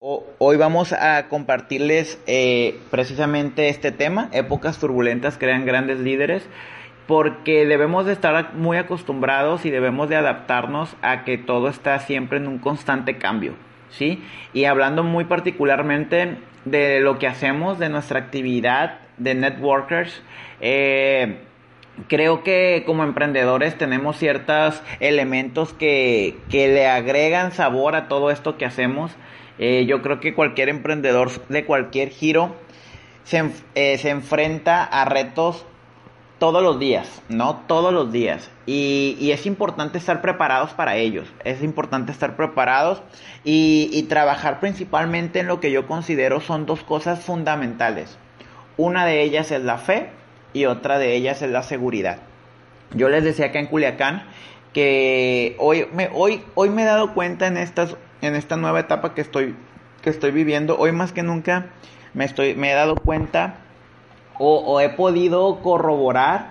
Hoy vamos a compartirles eh, precisamente este tema, épocas turbulentas crean grandes líderes, porque debemos de estar muy acostumbrados y debemos de adaptarnos a que todo está siempre en un constante cambio, ¿sí? Y hablando muy particularmente de lo que hacemos, de nuestra actividad de networkers, eh, creo que como emprendedores tenemos ciertos elementos que, que le agregan sabor a todo esto que hacemos eh, yo creo que cualquier emprendedor de cualquier giro se, eh, se, enfrenta a retos todos los días, ¿no? Todos los días. Y, y, es importante estar preparados para ellos. Es importante estar preparados y, trabajar principalmente en lo que yo considero son dos cosas fundamentales. Una de ellas es la fe y otra de ellas es la seguridad. Yo les decía acá en Culiacán que hoy me, hoy, hoy me he dado cuenta en estas en esta nueva etapa que estoy, que estoy viviendo, hoy más que nunca me, estoy, me he dado cuenta o, he podido corroborar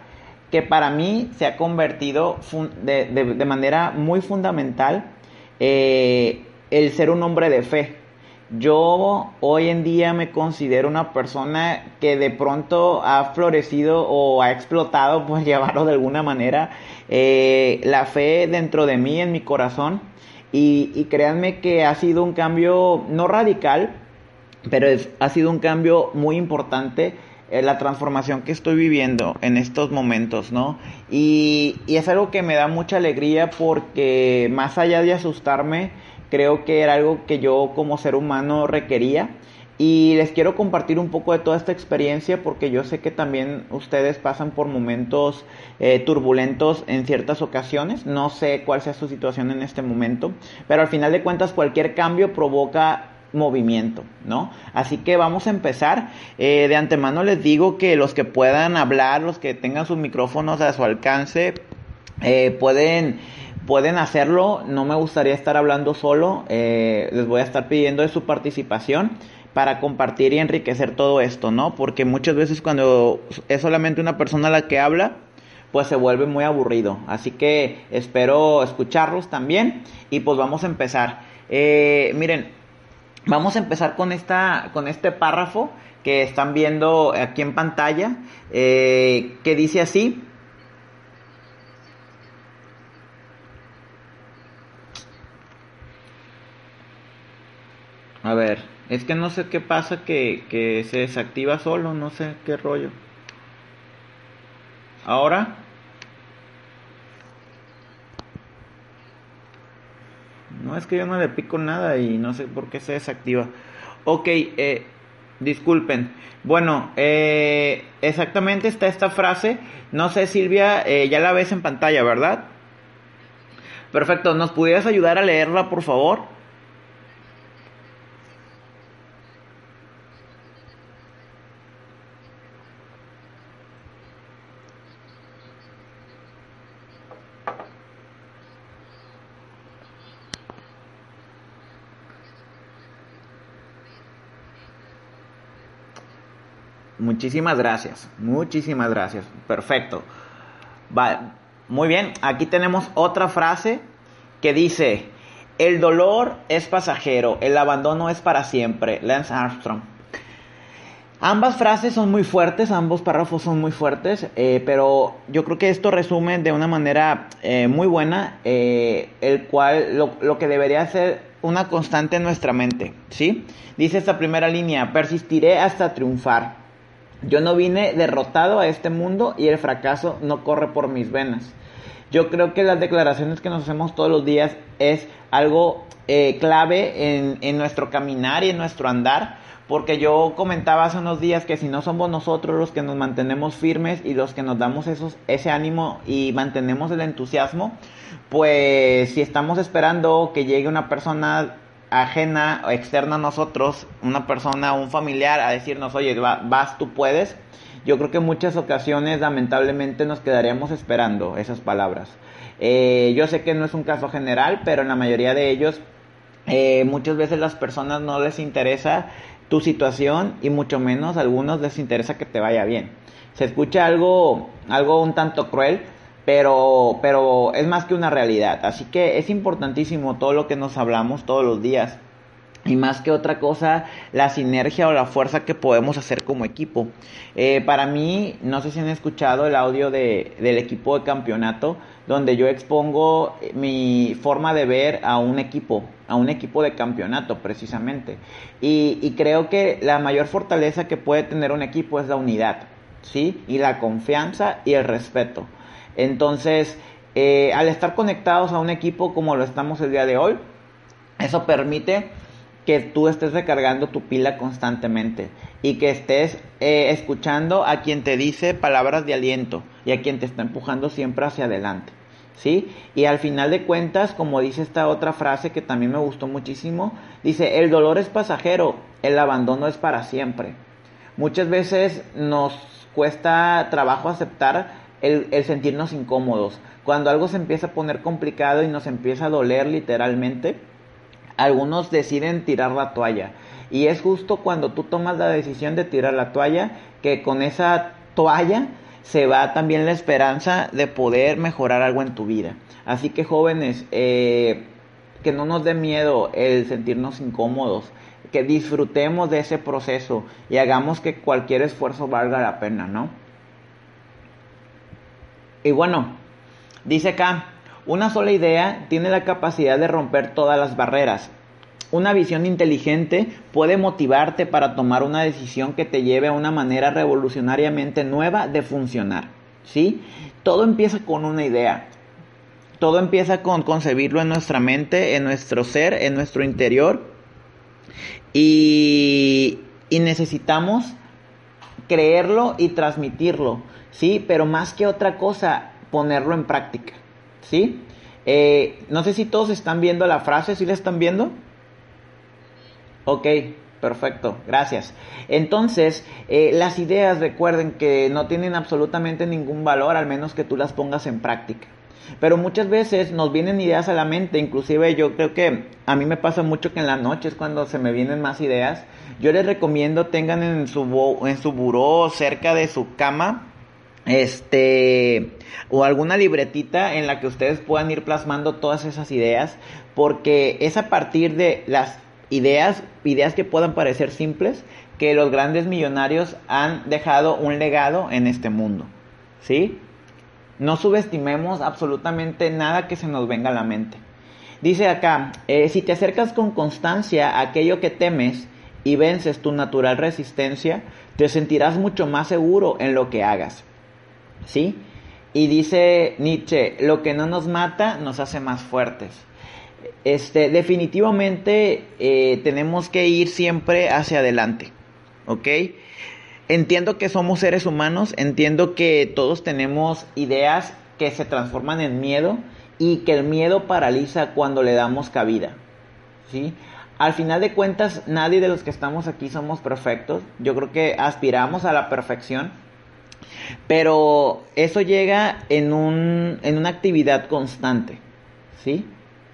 que para mí se ha convertido de, manera muy fundamental eh, el ser un hombre de fe. Yo hoy en día me considero una persona que de pronto ha florecido o ha explotado, por llevarlo de alguna manera, eh, la fe dentro de mí, en mi corazón. Y, créanme que ha sido un cambio no radical, pero ha sido un cambio muy importante en la transformación que estoy viviendo en estos momentos, ¿no? Y, y, es algo que me da mucha alegría porque más allá de asustarme, creo que era algo que yo como ser humano requería y les quiero compartir un poco de toda esta experiencia porque yo sé que también ustedes pasan por momentos eh, turbulentos en ciertas ocasiones. No sé cuál sea su situación en este momento, pero al final de cuentas cualquier cambio provoca movimiento, ¿no? Así que vamos a empezar. Eh, de antemano les digo que los que puedan hablar, los que tengan sus micrófonos a su alcance, eh, pueden pueden hacerlo. No me gustaría estar hablando solo. les voy a estar pidiendo de su participación para compartir y enriquecer todo esto, ¿no? Porque muchas veces cuando es solamente una persona la que habla, pues se vuelve muy aburrido. Así que espero escucharlos también y pues vamos a empezar. Eh, miren, vamos a empezar con, esta, con este párrafo que están viendo aquí en pantalla, eh, que dice así. A ver. Es que no sé qué pasa que, se desactiva solo, no sé qué rollo. Ahora. No es que yo no le pico nada y no sé por qué se desactiva. Ok, eh, disculpen. Bueno, eh, exactamente está esta frase. No sé, Silvia, eh, ya la ves en pantalla, ¿verdad? Perfecto, ¿nos pudieras ayudar a leerla, por favor? Muchísimas gracias, muchísimas gracias. Perfecto. Vale, muy bien, aquí tenemos otra frase que dice, el dolor es pasajero, el abandono es para siempre. Lance Armstrong. Ambas frases son muy fuertes, ambos párrafos son muy fuertes, eh, pero yo creo que esto resume de una manera eh, muy buena eh, el cual lo, lo, que debería ser una constante en nuestra mente, ¿sí? Dice esta primera línea, persistiré hasta triunfar. Yo no vine derrotado a este mundo y el fracaso no corre por mis venas. Yo creo que las declaraciones que nos hacemos todos los días es algo eh, clave en, en nuestro caminar y en nuestro andar, porque yo comentaba hace unos días que si no somos nosotros los que nos mantenemos firmes y los que nos damos esos, ese ánimo y mantenemos el entusiasmo, pues si estamos esperando que llegue una persona ajena o externa a nosotros, una persona, un familiar, a decirnos, oye, vas, tú puedes, yo creo que en muchas ocasiones lamentablemente nos quedaríamos esperando esas palabras. Eh, yo sé que no es un caso general, pero en la mayoría de ellos eh, muchas veces las personas no les interesa tu situación y mucho menos a algunos les interesa que te vaya bien. Se escucha algo, algo un tanto cruel, pero, pero es más que una realidad. Así que es importantísimo todo lo que nos hablamos todos los días. y más que otra cosa, la sinergia o la fuerza que podemos hacer como equipo. Eh, para mí, no sé si han escuchado el audio de, del equipo de campeonato, donde yo expongo mi forma de ver a un equipo, a un equipo de campeonato precisamente. Y, y creo que la mayor fortaleza que puede tener un equipo es la unidad, ¿sí? Y la confianza y el respeto. Entonces, eh, al estar conectados a un equipo como lo estamos el día de hoy, eso permite que tú estés recargando tu pila constantemente y que estés eh, escuchando a quien te dice palabras de aliento y a quien te está empujando siempre hacia adelante. ¿Sí? Y al final de cuentas, como dice esta otra frase que también me gustó muchísimo, dice, el dolor es pasajero, el abandono es para siempre. Muchas veces nos cuesta trabajo aceptar el, sentirnos incómodos. Cuando algo se empieza a poner complicado y nos empieza a doler literalmente, algunos deciden tirar la toalla. Y es justo cuando tú tomas la decisión de tirar la toalla que con esa toalla se va también la esperanza de poder mejorar algo en tu vida. Así que jóvenes, eh, que no nos dé miedo el sentirnos incómodos, que disfrutemos de ese proceso y hagamos que cualquier esfuerzo valga la pena, ¿no? Y bueno, dice acá, una sola idea tiene la capacidad de romper todas las barreras. Una visión inteligente puede motivarte para tomar una decisión que te lleve a una manera revolucionariamente nueva de funcionar. ¿Sí? Todo empieza con una idea. Todo empieza con concebirlo en nuestra mente, en nuestro ser, en nuestro interior. Y, y necesitamos creerlo y transmitirlo. ¿Sí? Pero más que otra cosa, ponerlo en práctica. ¿sí? Eh, no sé si todos están viendo la frase, ¿sí la están viendo? Ok, perfecto, gracias. Entonces, eh, las ideas recuerden que no tienen absolutamente ningún valor, al menos que tú las pongas en práctica. Pero muchas veces nos vienen ideas a la mente, inclusive yo creo que a mí me pasa mucho que en la noche es cuando se me vienen más ideas. Yo les recomiendo tengan en su, en su buró cerca de su cama este o alguna libretita en la que ustedes puedan ir plasmando todas esas ideas porque es a partir de las ideas ideas que puedan parecer simples que los grandes millonarios han dejado un legado en este mundo ¿sí? no subestimemos absolutamente nada que se nos venga a la mente dice acá eh, si te acercas con constancia a aquello que temes y vences tu natural resistencia te sentirás mucho más seguro en lo que hagas ¿sí? Y dice Nietzsche, lo que no nos mata nos hace más fuertes. Este, definitivamente eh, tenemos que ir siempre hacia adelante, ¿ok? Entiendo que somos seres humanos, entiendo que todos tenemos ideas que se transforman en miedo y que el miedo paraliza cuando le damos cabida, ¿sí? Al final de cuentas, nadie de los que estamos aquí somos perfectos. Yo creo que aspiramos a la perfección, pero eso llega en, un, en una actividad constante, ¿sí?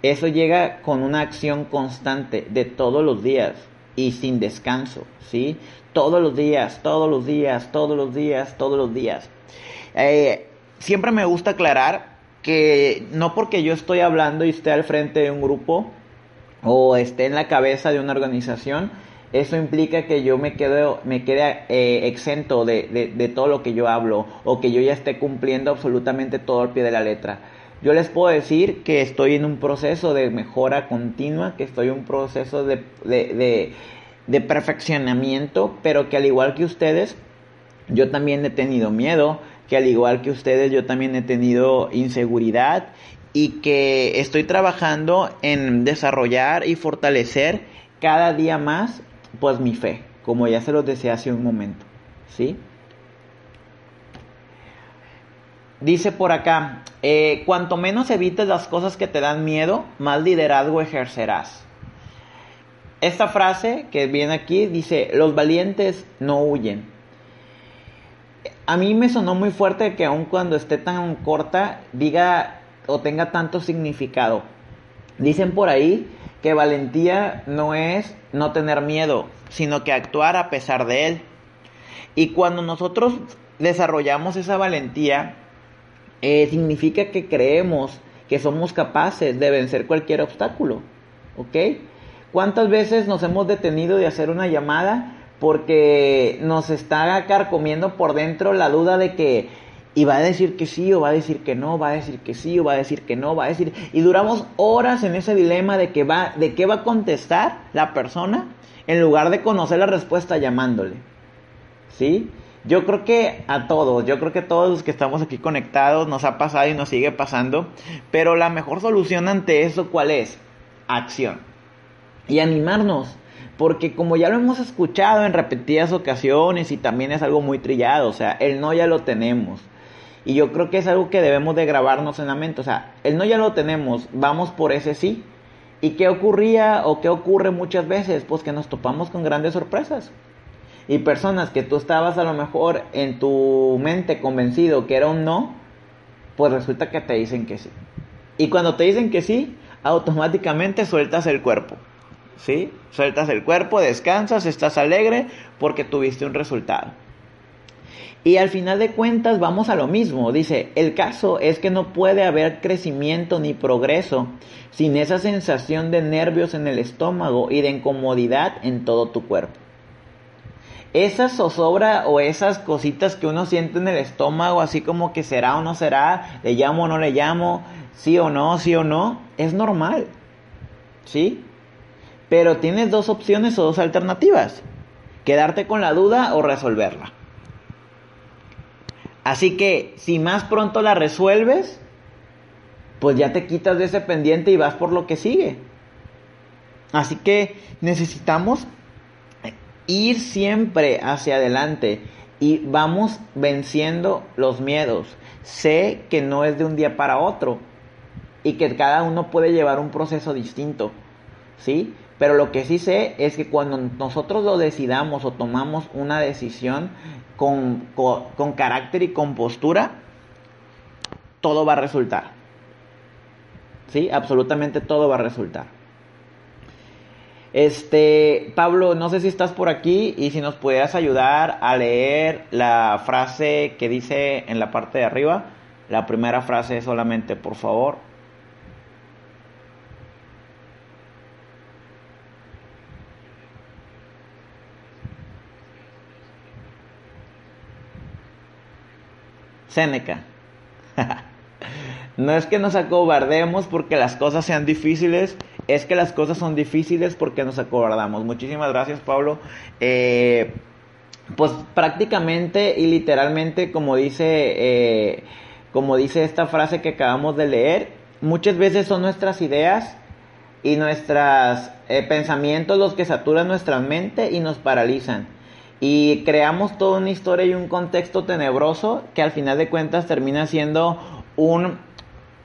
Eso llega con una acción constante de todos los días y sin descanso, ¿sí? Todos los días, todos los días, todos los días, todos los días. Eh, siempre me gusta aclarar que no porque yo estoy hablando y esté al frente de un grupo o esté en la cabeza de una organización, eso implica que yo me quedo, me quede eh, exento de, de, todo lo que yo hablo o que yo ya esté cumpliendo absolutamente todo al pie de la letra. Yo les puedo decir que estoy en un proceso de mejora continua, que estoy en un proceso de, de, de perfeccionamiento, pero que al igual que ustedes, yo también he tenido miedo, que al igual que ustedes, yo también he tenido inseguridad y que estoy trabajando en desarrollar y fortalecer cada día más pues mi fe, como ya se los decía hace un momento, ¿sí? Dice por acá, eh, cuanto menos evites las cosas que te dan miedo, más liderazgo ejercerás. Esta frase que viene aquí dice, los valientes no huyen. A mí me sonó muy fuerte que aun cuando esté tan corta, diga o tenga tanto significado. Dicen por ahí que valentía no es no tener miedo, sino que actuar a pesar de él. Y cuando nosotros desarrollamos esa valentía, eh, significa que creemos que somos capaces de vencer cualquier obstáculo, ¿ok? ¿Cuántas veces nos hemos detenido de hacer una llamada porque nos está carcomiendo por dentro la duda de que y va a decir que sí o va a decir que no, va a decir que sí o va a decir que no, va a decir y duramos horas en ese dilema de que va de qué va a contestar la persona en lugar de conocer la respuesta llamándole. ¿Sí? Yo creo que a todos, yo creo que todos los que estamos aquí conectados nos ha pasado y nos sigue pasando, pero la mejor solución ante eso ¿cuál es? Acción. Y animarnos, porque como ya lo hemos escuchado en repetidas ocasiones y también es algo muy trillado, o sea, el no ya lo tenemos. Y yo creo que es algo que debemos de grabarnos en la mente, o sea, el no ya lo tenemos, vamos por ese sí. ¿Y qué ocurría o qué ocurre muchas veces? Pues que nos topamos con grandes sorpresas. Y personas que tú estabas a lo mejor en tu mente convencido que era un no, pues resulta que te dicen que sí. Y cuando te dicen que sí, automáticamente sueltas el cuerpo. ¿Sí? Sueltas el cuerpo, descansas, estás alegre porque tuviste un resultado. Y al final de cuentas vamos a lo mismo. Dice, el caso es que no puede haber crecimiento ni progreso sin esa sensación de nervios en el estómago y de incomodidad en todo tu cuerpo esa zozobra o esas cositas que uno siente en el estómago, así como que será o no será, le llamo o no le llamo, sí o no, sí o no, es normal. ¿Sí? Pero tienes dos opciones o dos alternativas. Quedarte con la duda o resolverla. Así que si más pronto la resuelves, pues ya te quitas de ese pendiente y vas por lo que sigue. Así que necesitamos ir siempre hacia adelante y vamos venciendo los miedos. Sé que no es de un día para otro y que cada uno puede llevar un proceso distinto, ¿sí? Pero lo que sí sé es que cuando nosotros lo decidamos o tomamos una decisión con, con carácter y con postura, todo va a resultar. ¿Sí? Absolutamente todo va a resultar. Este, Pablo, no sé si estás por aquí y si nos pudieras ayudar a leer la frase que dice en la parte de arriba. La primera frase solamente, por favor. Séneca. no es que nos acobardemos porque las cosas sean difíciles, es que las cosas son difíciles porque nos acordamos. Muchísimas gracias, Pablo. Eh, pues prácticamente y literalmente, como dice, eh, como dice esta frase que acabamos de leer, muchas veces son nuestras ideas y nuestros eh, pensamientos los que saturan nuestra mente y nos paralizan. Y creamos toda una historia y un contexto tenebroso que al final de cuentas termina siendo un,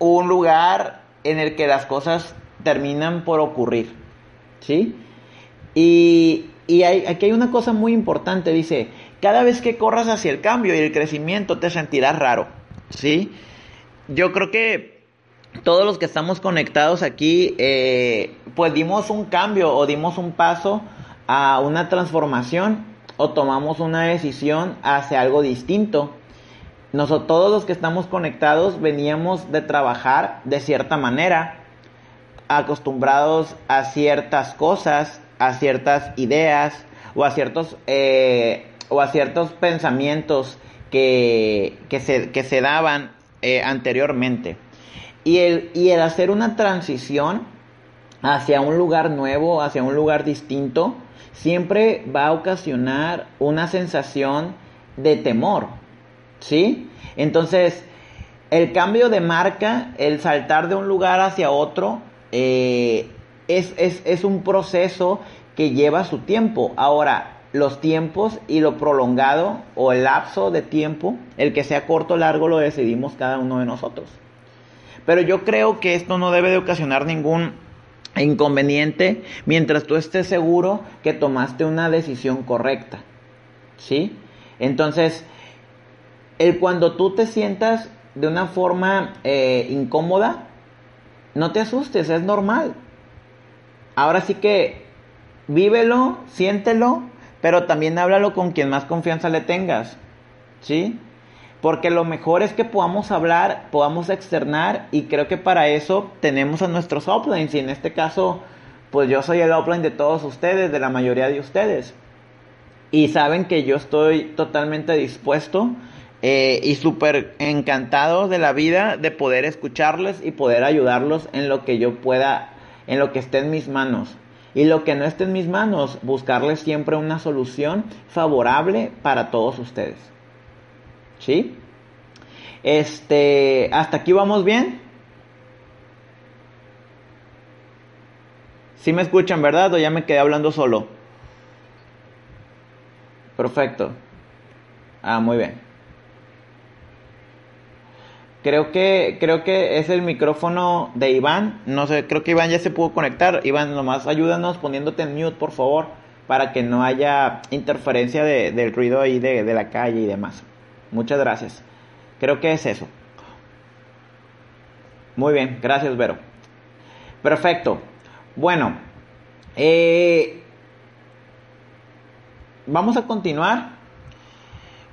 un lugar en el que las cosas terminan por ocurrir. ¿Sí? Y, y hay, aquí hay una cosa muy importante, dice, cada vez que corras hacia el cambio y el crecimiento te sentirás raro. ¿Sí? Yo creo que todos los que estamos conectados aquí, eh, pues dimos un cambio o dimos un paso a una transformación o tomamos una decisión hacia algo distinto. Nosotros, todos los que estamos conectados veníamos de trabajar de cierta manera acostumbrados a ciertas cosas, a ciertas ideas o a ciertos, eh, o a ciertos pensamientos que, que, se, que se daban eh, anteriormente. Y el, y el hacer una transición hacia un lugar nuevo, hacia un lugar distinto, siempre va a ocasionar una sensación de temor. ¿Sí? Entonces, el cambio de marca, el saltar de un lugar hacia otro, eh, es, es, es un proceso que lleva su tiempo. Ahora, los tiempos y lo prolongado o el lapso de tiempo, el que sea corto o largo, lo decidimos cada uno de nosotros. Pero yo creo que esto no debe de ocasionar ningún inconveniente mientras tú estés seguro que tomaste una decisión correcta. ¿Sí? Entonces, el cuando tú te sientas de una forma eh, incómoda, no te asustes, es normal. Ahora sí que vívelo, siéntelo, pero también háblalo con quien más confianza le tengas. ¿Sí? Porque lo mejor es que podamos hablar, podamos externar y creo que para eso tenemos a nuestros uplines y en este caso pues yo soy el upline de todos ustedes, de la mayoría de ustedes. Y saben que yo estoy totalmente dispuesto eh, y súper encantado de la vida de poder escucharles y poder ayudarlos en lo que yo pueda, en lo que esté en mis manos. Y lo que no esté en mis manos, buscarles siempre una solución favorable para todos ustedes. ¿Sí? Este, hasta aquí vamos bien. Si me escuchan, ¿verdad? O ya me quedé hablando solo. Perfecto. Ah, muy bien. Creo que, creo que es el micrófono de Iván. No sé, creo que Iván ya se pudo conectar. Iván, nomás ayúdanos poniéndote en mute, por favor, para que no haya interferencia del ruido ahí de, de la calle y demás. Muchas gracias. Creo que es eso. Muy bien, gracias Vero. Perfecto. Bueno, eh, vamos a continuar.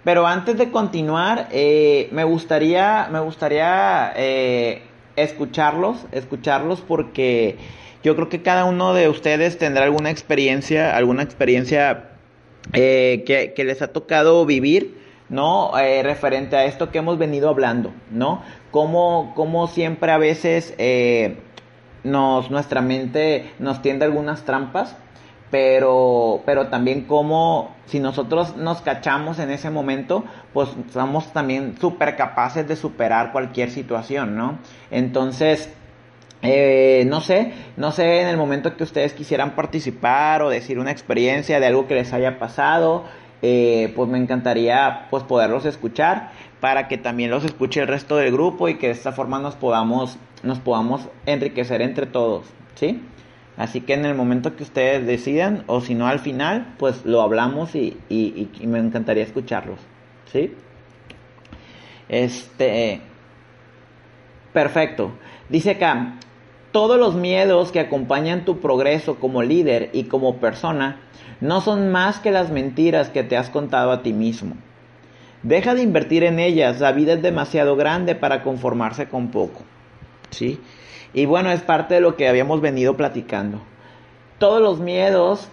Pero antes de continuar, eh, me gustaría, me gustaría eh, escucharlos, escucharlos porque yo creo que cada uno de ustedes tendrá alguna experiencia, alguna experiencia que, que, les ha tocado vivir, ¿no? referente a esto que hemos venido hablando, ¿no? Como, siempre a veces nos, nuestra mente nos tiende algunas trampas, pero, pero también como si nosotros nos cachamos en ese momento, pues somos también súper capaces de superar cualquier situación, ¿no? Entonces, eh, no sé, no sé en el momento que ustedes quisieran participar o decir una experiencia de algo que les haya pasado, eh, pues me encantaría pues poderlos escuchar para que también los escuche el resto del grupo y que de esta forma nos podamos, nos podamos enriquecer entre todos, ¿sí? Así que en el momento que ustedes decidan, o si no al final, pues lo hablamos y, y, me encantaría escucharlos, ¿sí? Este, perfecto. Dice acá, todos los miedos que acompañan tu progreso como líder y como persona no son más que las mentiras que te has contado a ti mismo. Deja de invertir en ellas, la vida es demasiado grande para conformarse con poco. ¿Sí? Y bueno, es parte de lo que habíamos venido platicando. Todos los miedos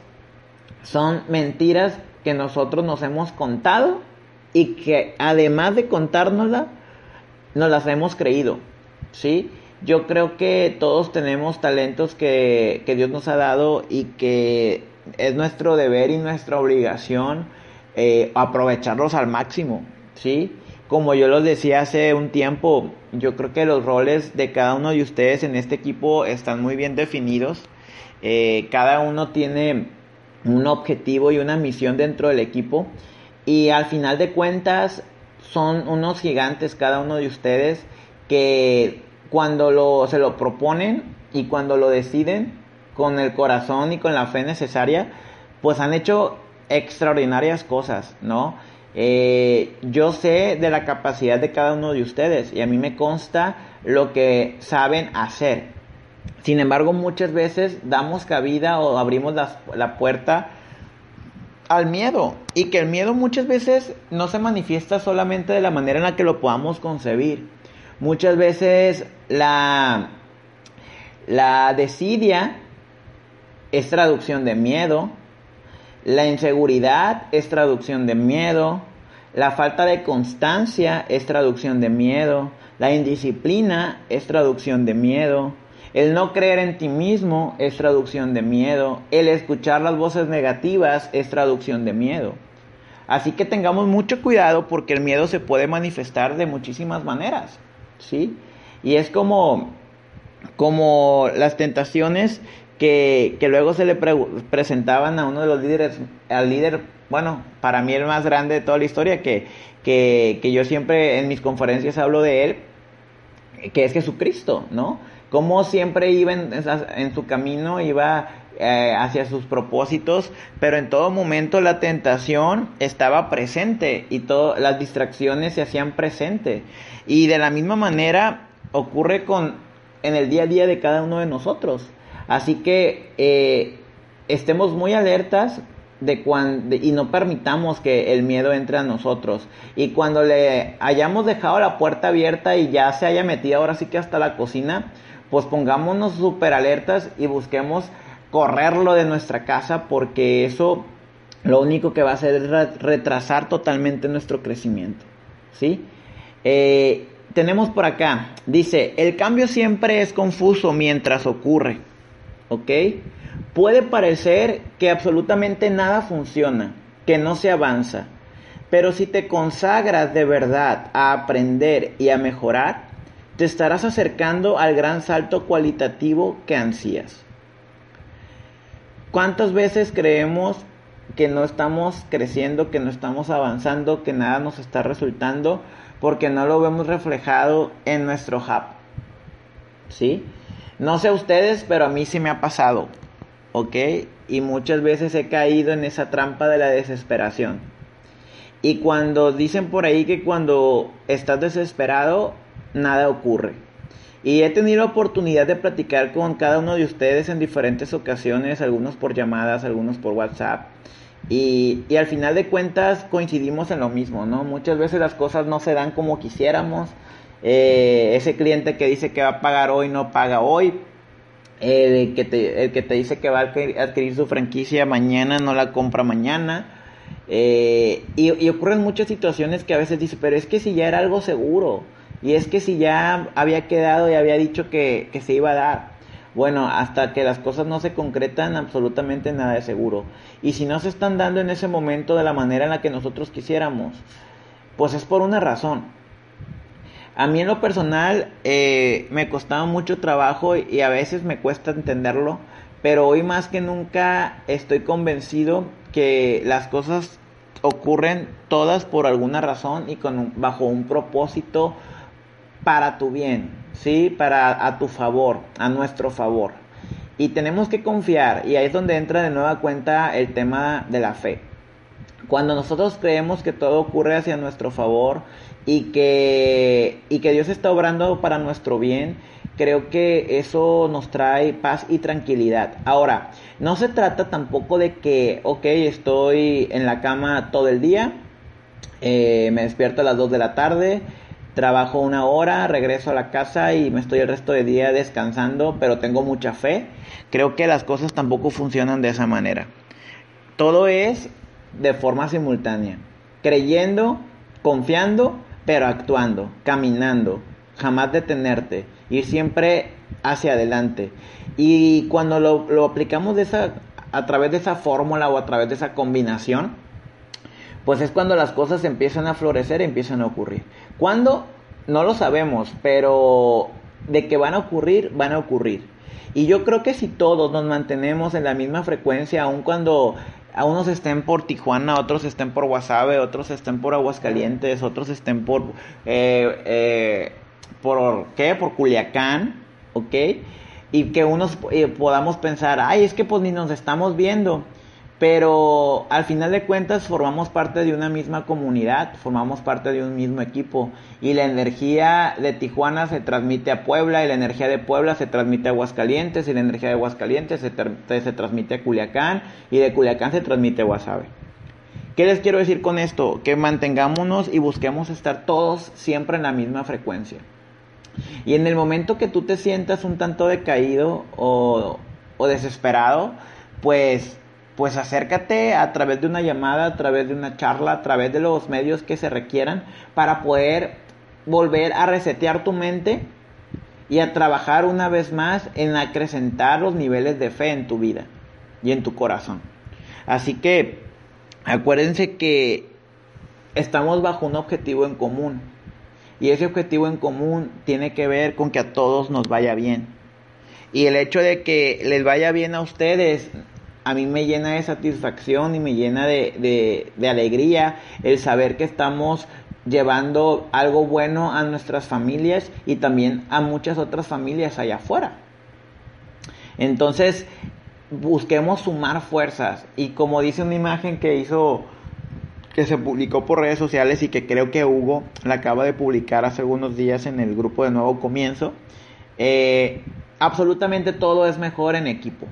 son mentiras que nosotros nos hemos contado y que además de contárnosla, nos las hemos creído. ¿Sí? Yo creo que todos tenemos talentos que, que Dios nos ha dado y que es nuestro deber y nuestra obligación eh, aprovecharlos al máximo, ¿sí? Como yo los decía hace un tiempo, yo creo que los roles de cada uno de ustedes en este equipo están muy bien definidos. Eh, cada uno tiene un objetivo y una misión dentro del equipo. Y al final de cuentas son unos gigantes cada uno de ustedes que cuando lo, se lo proponen y cuando lo deciden con el corazón y con la fe necesaria, pues han hecho extraordinarias cosas, ¿no? Eh, yo sé de la capacidad de cada uno de ustedes y a mí me consta lo que saben hacer. Sin embargo, muchas veces damos cabida o abrimos la, la puerta al miedo y que el miedo muchas veces no se manifiesta solamente de la manera en la que lo podamos concebir. Muchas veces la, la desidia es traducción de miedo, la inseguridad es traducción de miedo. La falta de constancia es traducción de miedo. La indisciplina es traducción de miedo. El no creer en ti mismo es traducción de miedo. El escuchar las voces negativas es traducción de miedo. Así que tengamos mucho cuidado porque el miedo se puede manifestar de muchísimas maneras. ¿Sí? Y es como, como las tentaciones que, luego se le presentaban a uno de los líderes, al líder, bueno, para mí el más grande de toda la historia, que, que, yo siempre en mis conferencias hablo de él, que es Jesucristo, ¿no? Como siempre iba en, su camino, iba eh, hacia sus propósitos, pero en todo momento la tentación estaba presente y todas las distracciones se hacían presente. Y de la misma manera ocurre con en el día a día de cada uno de nosotros. Así que eh, estemos muy alertas de cuando, y no permitamos que el miedo entre a nosotros. Y cuando le hayamos dejado la puerta abierta y ya se haya metido ahora sí que hasta la cocina, pues pongámonos súper alertas y busquemos correrlo de nuestra casa porque eso lo único que va a hacer es retrasar totalmente nuestro crecimiento. ¿Sí? Eh, tenemos por acá, dice, el cambio siempre es confuso mientras ocurre. ¿Ok? Puede parecer que absolutamente nada funciona, que no se avanza, pero si te consagras de verdad a aprender y a mejorar, te estarás acercando al gran salto cualitativo que ansías. ¿Cuántas veces creemos que no estamos creciendo, que no estamos avanzando, que nada nos está resultando porque no lo vemos reflejado en nuestro hub? ¿Sí? No sé ustedes, pero a mí sí me ha pasado. ¿Ok? Y muchas veces he caído en esa trampa de la desesperación. Y cuando dicen por ahí que cuando estás desesperado, nada ocurre. Y he tenido oportunidad de platicar con cada uno de ustedes en diferentes ocasiones, algunos por llamadas, algunos por WhatsApp. Y, y, al final de cuentas coincidimos en lo mismo, ¿no? Muchas veces las cosas no se dan como quisiéramos. Eh, ese cliente que dice que va a pagar hoy no paga hoy. El que, te, el que te dice que va a adquirir su franquicia mañana no la compra mañana. Eh, y, ocurren muchas situaciones que a veces dice, pero es que si ya era algo seguro. Y es que si ya había quedado y había dicho que, se iba a dar. Bueno, hasta que las cosas no se concretan, absolutamente nada es seguro. Y si no se están dando en ese momento de la manera en la que nosotros quisiéramos, pues es por una razón. A mí en lo personal eh, me costaba mucho trabajo y a veces me cuesta entenderlo, pero hoy más que nunca estoy convencido que las cosas ocurren todas por alguna razón y con bajo un propósito para tu bien, ¿sí? Para a tu favor, a nuestro favor. Y tenemos que confiar, y ahí es donde entra de nueva cuenta el tema de la fe. Cuando nosotros creemos que todo ocurre hacia nuestro favor y que, y que Dios está obrando para nuestro bien, creo que eso nos trae paz y tranquilidad. Ahora, no se trata tampoco de que, ok, estoy en la cama todo el día, eh, me despierto a las 2 de la tarde, trabajo una hora, regreso a la casa y me estoy el resto del día descansando, pero tengo mucha fe. Creo que las cosas tampoco funcionan de esa manera. Todo es de forma simultánea, creyendo, confiando, pero actuando, caminando, jamás detenerte, ir siempre hacia adelante. Y cuando lo, lo aplicamos de esa, a través de esa fórmula o a través de esa combinación, pues es cuando las cosas empiezan a florecer, empiezan a ocurrir. ¿Cuándo? No lo sabemos, pero de que van a ocurrir, van a ocurrir. Y yo creo que si todos nos mantenemos en la misma frecuencia, aun cuando a unos estén por Tijuana, otros estén por Guasave, otros estén por Aguascalientes, otros estén por, eh, eh, por, ¿qué? Por Culiacán, ¿ok? Y que unos eh, podamos pensar, ay, es que pues ni nos estamos viendo pero al final de cuentas formamos parte de una misma comunidad, formamos parte de un mismo equipo y la energía de Tijuana se transmite a Puebla y la energía de Puebla se transmite a Aguascalientes y la energía de Aguascalientes se, se transmite a Culiacán y de Culiacán se transmite a Guasave. ¿Qué les quiero decir con esto? Que mantengámonos y busquemos estar todos siempre en la misma frecuencia. Y en el momento que tú te sientas un tanto decaído o, o desesperado, pues pues acércate a través de una llamada, a través de una charla, a través de los medios que se requieran para poder volver a resetear tu mente y a trabajar una vez más en acrecentar los niveles de fe en tu vida y en tu corazón. Así que acuérdense que estamos bajo un objetivo en común y ese objetivo en común tiene que ver con que a todos nos vaya bien. Y el hecho de que les vaya bien a ustedes a mí me llena de satisfacción y me llena de, alegría el saber que estamos llevando algo bueno a nuestras familias y también a muchas otras familias allá afuera. Entonces, busquemos sumar fuerzas y como dice una imagen que hizo que se publicó por redes sociales y que creo que Hugo la acaba de publicar hace algunos días en el grupo de Nuevo Comienzo, eh, absolutamente todo es mejor en equipo,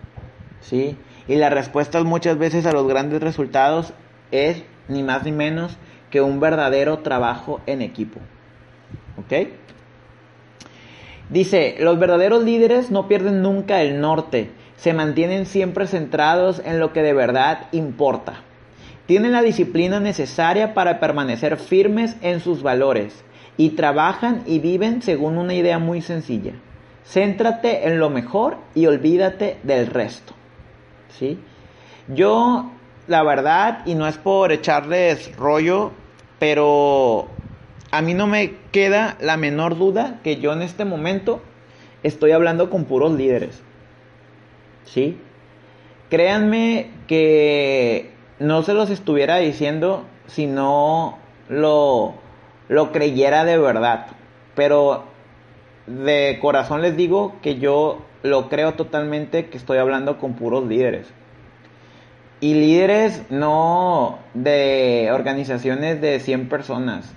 ¿sí? Y la respuesta muchas veces a los grandes resultados es ni más ni menos que un verdadero trabajo en equipo. ¿Ok? Dice, los verdaderos líderes no pierden nunca el norte, se mantienen siempre centrados en lo que de verdad importa. Tienen la disciplina necesaria para permanecer firmes en sus valores y trabajan y viven según una idea muy sencilla. Céntrate en lo mejor y olvídate del resto. ¿Sí? Yo, la verdad, y no es por echarles rollo, pero a mí no me queda la menor duda que yo en este momento estoy hablando con puros líderes. ¿Sí? Créanme que no se los estuviera diciendo si no lo, lo creyera de verdad. Pero de corazón les digo que yo lo creo totalmente que estoy hablando con puros líderes. Y líderes no de organizaciones de 100 personas,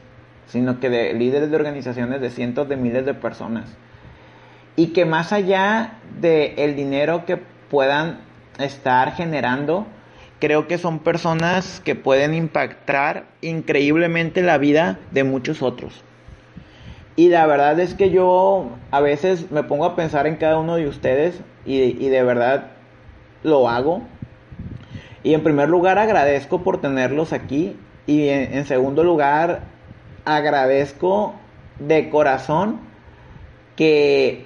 sino que de líderes de organizaciones de cientos de miles de personas. Y que más allá del el dinero que puedan estar generando, creo que son personas que pueden impactar increíblemente la vida de muchos otros. Y la verdad es que yo a veces me pongo a pensar en cada uno de ustedes y, de verdad lo hago. Y en primer lugar agradezco por tenerlos aquí y en segundo lugar agradezco de corazón que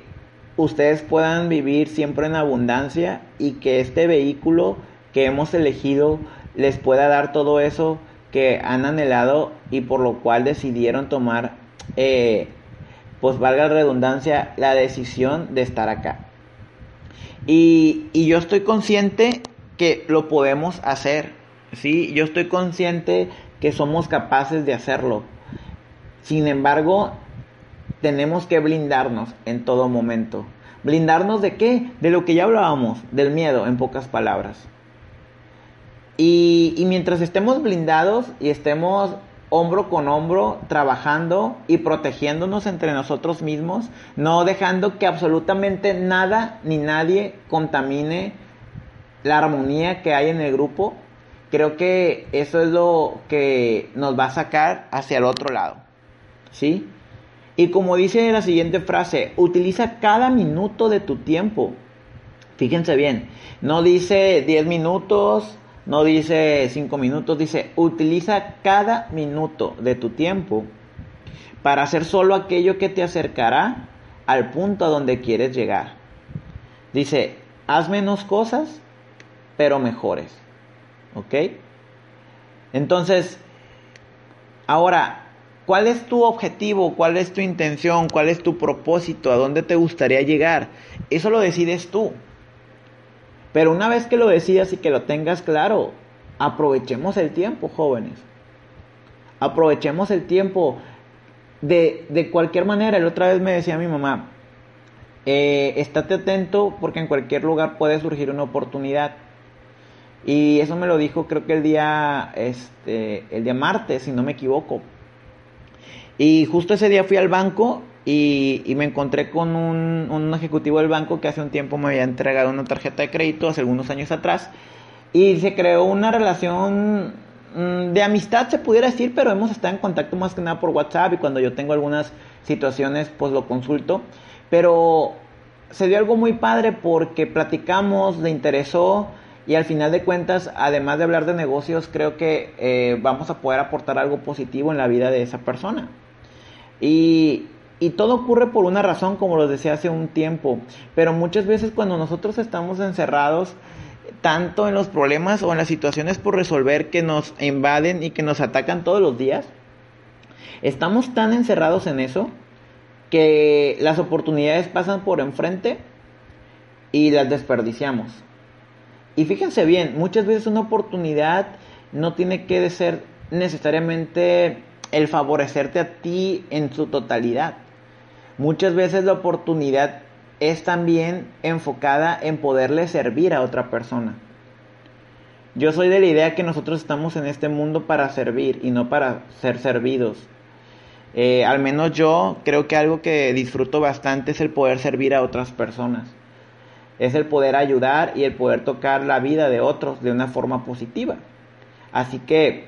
ustedes puedan vivir siempre en abundancia y que este vehículo que hemos elegido les pueda dar todo eso que han anhelado y por lo cual decidieron tomar, eh, pues valga la redundancia, la decisión de estar acá. Y, y, yo estoy consciente que lo podemos hacer, ¿sí? Yo estoy consciente que somos capaces de hacerlo. Sin embargo, tenemos que blindarnos en todo momento. ¿Blindarnos de qué? De lo que ya hablábamos, del miedo, en pocas palabras. Y, mientras estemos blindados y estemos hombro con hombro trabajando y protegiéndonos entre nosotros mismos, no dejando que absolutamente nada ni nadie contamine la armonía que hay en el grupo, creo que eso es lo que nos va a sacar hacia el otro lado. ¿Sí? Y como dice la siguiente frase, utiliza cada minuto de tu tiempo. Fíjense bien, no dice 10 minutos, no dice 5 minutos, dice utiliza cada minuto de tu tiempo para hacer solo aquello que te acercará al punto a donde quieres llegar. Dice, haz menos cosas, pero mejores. ¿Ok? Entonces, ahora, ¿Cuál es tu objetivo? ¿Cuál es tu intención? ¿Cuál es tu propósito? ¿A dónde te gustaría llegar? Eso lo decides tú. Pero una vez que lo decidas y que lo tengas claro, aprovechemos el tiempo, jóvenes. Aprovechemos el tiempo. De, de cualquier manera, la otra vez me decía mi mamá, eh, estate atento porque en cualquier lugar puede surgir una oportunidad. Y eso me lo dijo creo que el día, este, el día martes, si no me equivoco. Y justo ese día fui al banco y, me encontré con un, ejecutivo del banco que hace un tiempo me había entregado una tarjeta de crédito, hace algunos años atrás, y se creó una relación mm, de amistad, se pudiera decir, pero hemos estado en contacto más que nada por WhatsApp y cuando yo tengo algunas situaciones, pues lo consulto. Pero se dio algo muy padre porque platicamos, le interesó y al final de cuentas, además de hablar de negocios, creo que eh, vamos a poder aportar algo positivo en la vida de esa persona. Y, todo ocurre por una razón, como lo decía hace un tiempo. Pero muchas veces cuando nosotros estamos encerrados, tanto en los problemas o en las situaciones por resolver que nos invaden y que nos atacan todos los días, estamos tan encerrados en eso que las oportunidades pasan por enfrente y las desperdiciamos. Y fíjense bien, muchas veces una oportunidad no tiene que ser necesariamente el favorecerte a ti en su totalidad. Muchas veces la oportunidad es también enfocada en poderle servir a otra persona. Yo soy de la idea que nosotros estamos en este mundo para servir y no para ser servidos. Eh, al menos yo creo que algo que disfruto bastante es el poder servir a otras personas. Es el poder ayudar y el poder tocar la vida de otros de una forma positiva. Así que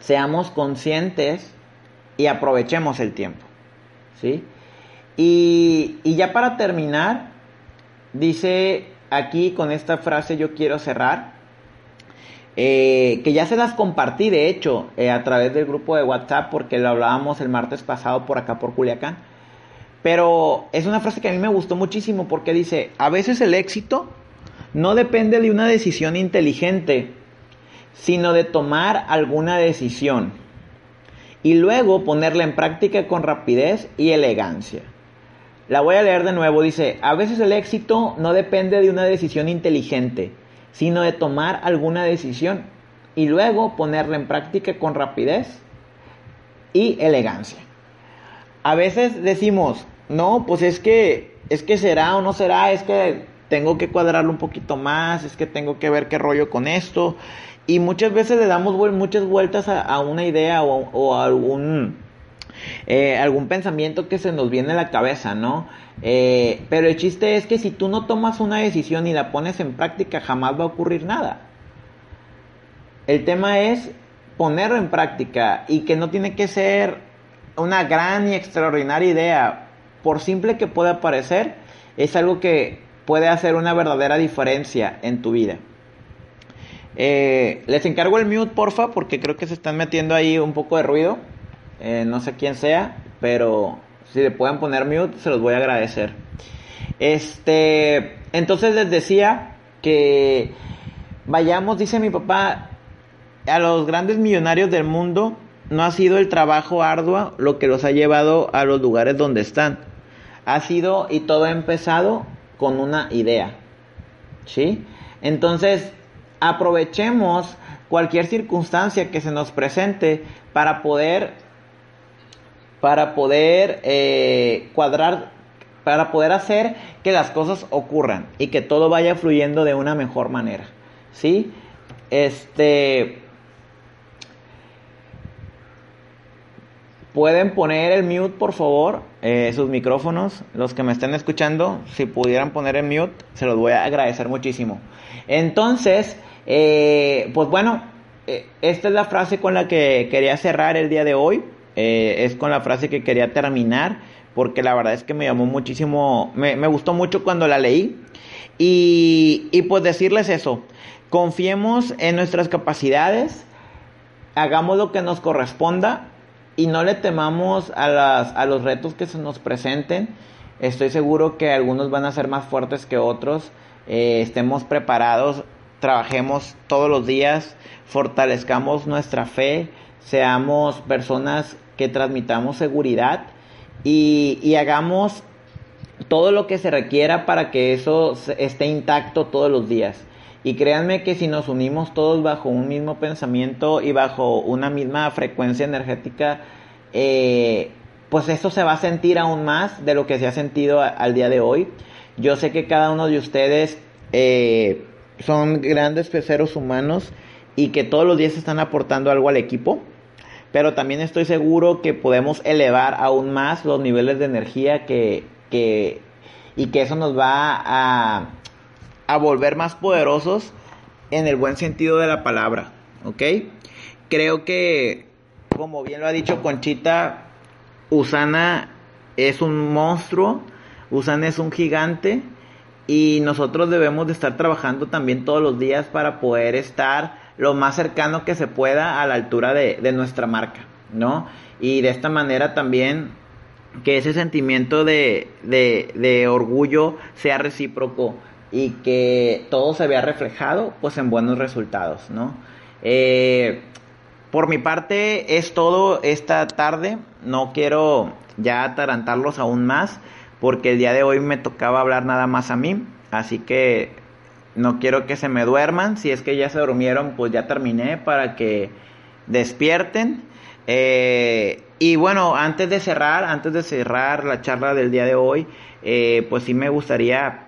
seamos conscientes y aprovechemos el tiempo. ¿Sí? Y, ya para terminar, dice aquí con esta frase yo quiero cerrar. Eh, que ya se las compartí de hecho eh, a través del grupo de WhatsApp porque lo hablábamos el martes pasado por acá por Culiacán. Pero es una frase que a mí me gustó muchísimo porque dice, a veces el éxito no depende de una decisión inteligente, sino de tomar alguna decisión y luego ponerla en práctica con rapidez y elegancia. La voy a leer de nuevo. Dice, a veces el éxito no depende de una decisión inteligente, sino de tomar alguna decisión y luego ponerla en práctica con rapidez y elegancia. A veces decimos, no, pues es que, es que será o no será, es que tengo que cuadrarlo un poquito más, es que tengo que ver qué rollo con esto. Y muchas veces le damos muchas vueltas a, una idea o, a algún, eh, algún pensamiento que se nos viene a la cabeza, ¿no? Eh, pero el chiste es que si tú no tomas una decisión y la pones en práctica, jamás va a ocurrir nada. El tema es ponerlo en práctica y que no tiene que ser una gran y extraordinaria idea. Por simple que pueda parecer, es algo que puede hacer una verdadera diferencia en tu vida. Eh, les encargo el mute, porfa, porque creo que se están metiendo ahí un poco de ruido. Eh, no sé quién sea, pero si le pueden poner mute, se los voy a agradecer. Este, entonces les decía que vayamos, dice mi papá, a los grandes millonarios del mundo no ha sido el trabajo arduo lo que los ha llevado a los lugares donde están. Ha sido y todo ha empezado con una idea. ¿Sí? Entonces, aprovechemos cualquier circunstancia que se nos presente para poder para poder eh, cuadrar para poder hacer que las cosas ocurran y que todo vaya fluyendo de una mejor manera sí este pueden poner el mute por favor eh, sus micrófonos. Los que me estén escuchando, si pudieran poner en mute, se los voy a agradecer muchísimo. Entonces, eh, pues bueno, esta es la frase con la que quería cerrar el día de hoy. Es con la frase que quería terminar, porque la verdad es que me llamó muchísimo, me, me gustó mucho cuando la leí. Y, y pues decirles eso, confiemos en nuestras capacidades, hagamos lo que nos corresponda y no le temamos a, las, a los retos que se nos presenten. Estoy seguro que algunos van a ser más fuertes que otros. Eh, estemos preparados, trabajemos todos los días, fortalezcamos nuestra fe, seamos personas que transmitamos seguridad y, y hagamos todo lo que se requiera para que eso esté intacto todos los días. Y créanme que si nos unimos todos bajo un mismo pensamiento y bajo una misma frecuencia energética, eh, pues eso se va a sentir aún más de lo que se ha sentido al día de hoy. Yo sé que cada uno de ustedes eh, son grandes peceros humanos y que todos los días están aportando algo al equipo, pero también estoy seguro que podemos elevar aún más los niveles de energía que, que y que eso nos va a a volver más poderosos en el buen sentido de la palabra, ¿ok? Creo que, como bien lo ha dicho Conchita, Usana es un monstruo, Usana es un gigante y nosotros debemos de estar trabajando también todos los días para poder estar lo más cercano que se pueda a la altura de, de nuestra marca, ¿no? Y de esta manera también que ese sentimiento de, de, de orgullo sea recíproco y que todo se vea reflejado pues en buenos resultados, ¿no? Eh, por mi parte es todo esta tarde, no quiero ya atarantarlos aún más porque el día de hoy me tocaba hablar nada más a mí, así que no quiero que se me duerman, si es que ya se durmieron pues ya terminé para que despierten. Eh, y bueno, antes de cerrar, antes de cerrar la charla del día de hoy, eh, pues sí me gustaría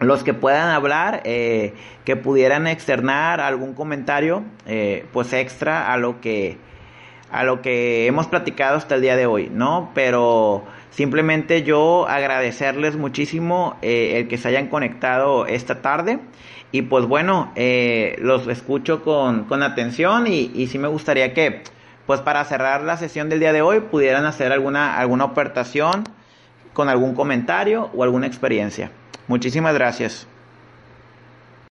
los que puedan hablar, eh, que pudieran externar algún comentario, eh, pues extra a lo que a lo que hemos platicado hasta el día de hoy, ¿no? Pero simplemente yo agradecerles muchísimo eh, el que se hayan conectado esta tarde y pues bueno, los escucho con, con atención y, y sí me gustaría que, pues para cerrar la sesión del día de hoy, pudieran hacer alguna alguna ofertación con algún comentario o alguna experiencia. Muchísimas gracias.